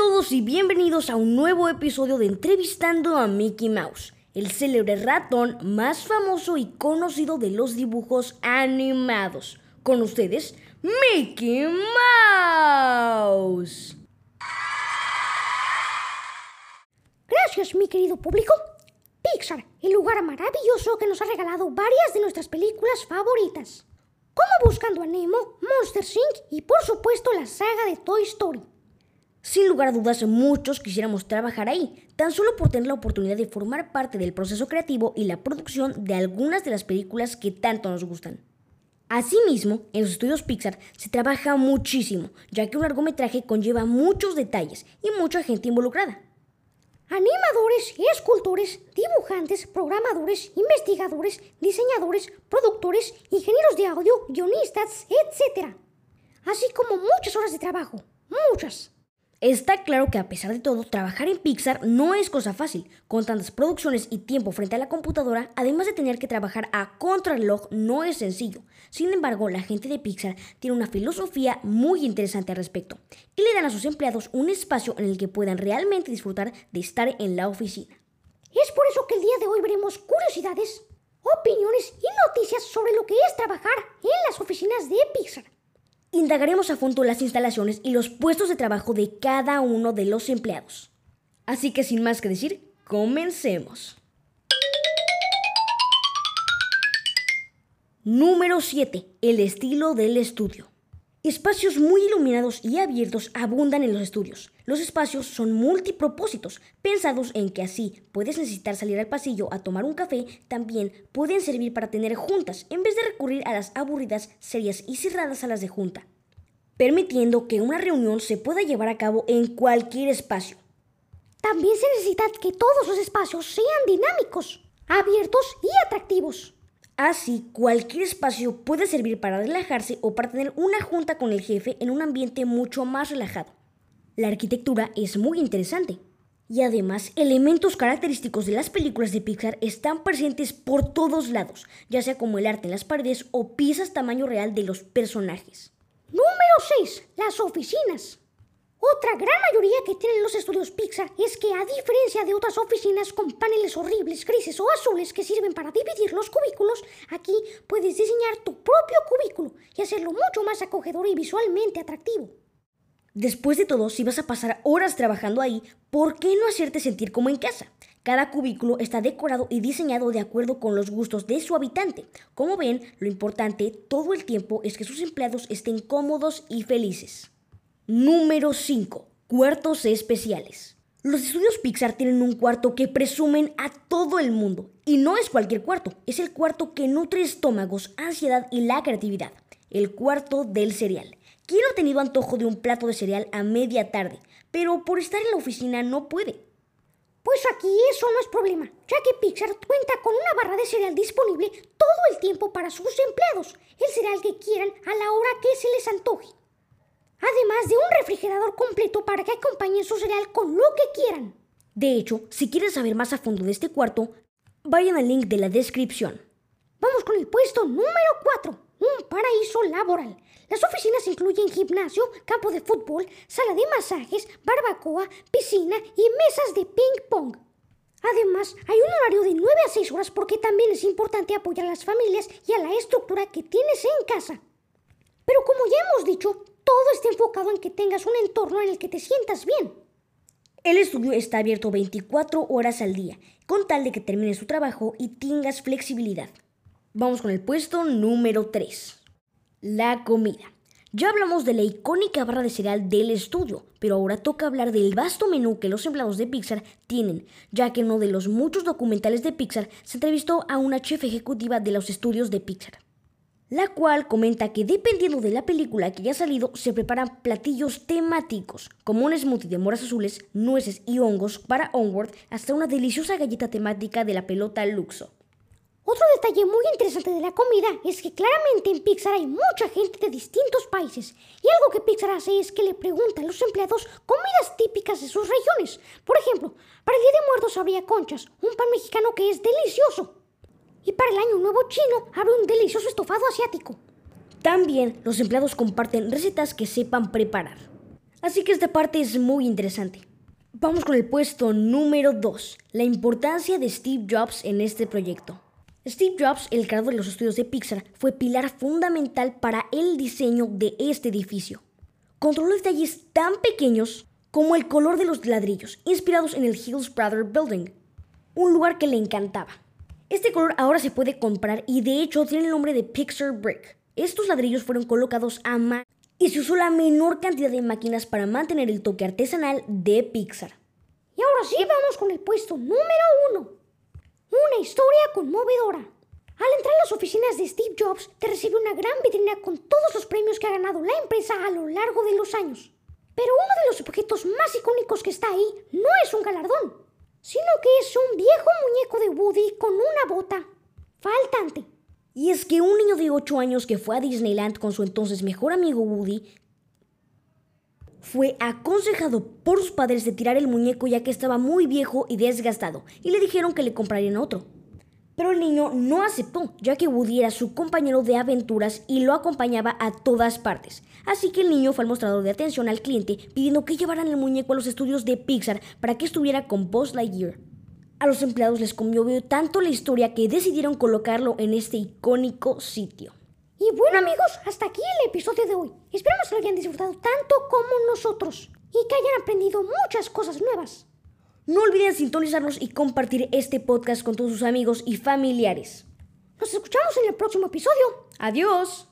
todos y bienvenidos a un nuevo episodio de Entrevistando a Mickey Mouse, el célebre ratón más famoso y conocido de los dibujos animados. Con ustedes, Mickey Mouse. Gracias, mi querido público. Pixar, el lugar maravilloso que nos ha regalado varias de nuestras películas favoritas, como Buscando a Nemo, Monster Inc. y por supuesto la saga de Toy Story. Sin lugar a dudas, muchos quisiéramos trabajar ahí, tan solo por tener la oportunidad de formar parte del proceso creativo y la producción de algunas de las películas que tanto nos gustan. Asimismo, en los estudios Pixar se trabaja muchísimo, ya que un largometraje conlleva muchos detalles y mucha gente involucrada. Animadores, escultores, dibujantes, programadores, investigadores, diseñadores, productores, ingenieros de audio, guionistas, etc. Así como muchas horas de trabajo. Muchas. Está claro que a pesar de todo, trabajar en Pixar no es cosa fácil. Con tantas producciones y tiempo frente a la computadora, además de tener que trabajar a contrarreloj, no es sencillo. Sin embargo, la gente de Pixar tiene una filosofía muy interesante al respecto y le dan a sus empleados un espacio en el que puedan realmente disfrutar de estar en la oficina. Es por eso que el día de hoy veremos curiosidades, opiniones y noticias sobre lo que es trabajar en las oficinas de Pixar. Indagaremos a fondo las instalaciones y los puestos de trabajo de cada uno de los empleados. Así que sin más que decir, comencemos. Número 7. El estilo del estudio. Espacios muy iluminados y abiertos abundan en los estudios. Los espacios son multipropósitos, pensados en que así puedes necesitar salir al pasillo a tomar un café, también pueden servir para tener juntas en vez de recurrir a las aburridas, serias y cerradas salas de junta, permitiendo que una reunión se pueda llevar a cabo en cualquier espacio. También se necesita que todos los espacios sean dinámicos, abiertos y atractivos. Así, cualquier espacio puede servir para relajarse o para tener una junta con el jefe en un ambiente mucho más relajado. La arquitectura es muy interesante. Y además, elementos característicos de las películas de Pixar están presentes por todos lados, ya sea como el arte en las paredes o piezas tamaño real de los personajes. Número 6. Las oficinas. Otra gran mayoría que tienen los estudios Pixar es que a diferencia de otras oficinas con paneles horribles, grises o azules que sirven para dividir los cubículos, aquí puedes diseñar tu propio cubículo y hacerlo mucho más acogedor y visualmente atractivo. Después de todo, si vas a pasar horas trabajando ahí, ¿por qué no hacerte sentir como en casa? Cada cubículo está decorado y diseñado de acuerdo con los gustos de su habitante. Como ven, lo importante todo el tiempo es que sus empleados estén cómodos y felices. Número 5. Cuartos especiales. Los estudios Pixar tienen un cuarto que presumen a todo el mundo. Y no es cualquier cuarto, es el cuarto que nutre estómagos, ansiedad y la creatividad. El cuarto del cereal. ¿Quién ha tenido antojo de un plato de cereal a media tarde? Pero por estar en la oficina no puede. Pues aquí eso no es problema, ya que Pixar cuenta con una barra de cereal disponible todo el tiempo para sus empleados, el cereal que quieran a la hora que se les antoje además de un refrigerador completo para que acompañen su cereal con lo que quieran. De hecho, si quieres saber más a fondo de este cuarto, vayan al link de la descripción. Vamos con el puesto número 4, un paraíso laboral. Las oficinas incluyen gimnasio, campo de fútbol, sala de masajes, barbacoa, piscina y mesas de ping pong. Además, hay un horario de 9 a 6 horas porque también es importante apoyar a las familias y a la estructura que tienes en casa. Pero como ya hemos dicho, todo está enfocado en que tengas un entorno en el que te sientas bien. El estudio está abierto 24 horas al día, con tal de que termines tu trabajo y tengas flexibilidad. Vamos con el puesto número 3. La comida. Ya hablamos de la icónica barra de cereal del estudio, pero ahora toca hablar del vasto menú que los empleados de Pixar tienen, ya que en uno de los muchos documentales de Pixar se entrevistó a una chef ejecutiva de los estudios de Pixar la cual comenta que dependiendo de la película que haya salido, se preparan platillos temáticos, como un smoothie de moras azules, nueces y hongos para Onward, hasta una deliciosa galleta temática de la pelota Luxo. Otro detalle muy interesante de la comida es que claramente en Pixar hay mucha gente de distintos países, y algo que Pixar hace es que le pregunta a los empleados comidas típicas de sus regiones. Por ejemplo, para el Día de Muertos habría conchas, un pan mexicano que es delicioso. Y para el Año Nuevo Chino habrá un delicioso estofado asiático. También los empleados comparten recetas que sepan preparar. Así que esta parte es muy interesante. Vamos con el puesto número 2, la importancia de Steve Jobs en este proyecto. Steve Jobs, el creador de los estudios de Pixar, fue pilar fundamental para el diseño de este edificio. Controló detalles tan pequeños como el color de los ladrillos, inspirados en el Hills Brother Building, un lugar que le encantaba. Este color ahora se puede comprar y de hecho tiene el nombre de Pixar Brick. Estos ladrillos fueron colocados a mano y se usó la menor cantidad de máquinas para mantener el toque artesanal de Pixar. Y ahora sí vamos con el puesto número. Una historia conmovedora. Al entrar a las oficinas de Steve Jobs, te recibe una gran vitrina con todos los premios que ha ganado la empresa a lo largo de los años. Pero uno de los objetos más icónicos que está ahí no es un galardón, sino que es un viejo muñeco de Woody con una bota faltante. Y es que un niño de 8 años que fue a Disneyland con su entonces mejor amigo Woody fue aconsejado por sus padres de tirar el muñeco ya que estaba muy viejo y desgastado, y le dijeron que le comprarían otro. Pero el niño no aceptó, ya que Woody era su compañero de aventuras y lo acompañaba a todas partes. Así que el niño fue al mostrador de atención al cliente pidiendo que llevaran el muñeco a los estudios de Pixar para que estuviera con Buzz Lightyear. A los empleados les conmovió tanto la historia que decidieron colocarlo en este icónico sitio. Y bueno amigos, hasta aquí el episodio de hoy. Esperamos que lo hayan disfrutado tanto como nosotros y que hayan aprendido muchas cosas nuevas. No olviden sintonizarnos y compartir este podcast con todos sus amigos y familiares. Nos escuchamos en el próximo episodio. Adiós.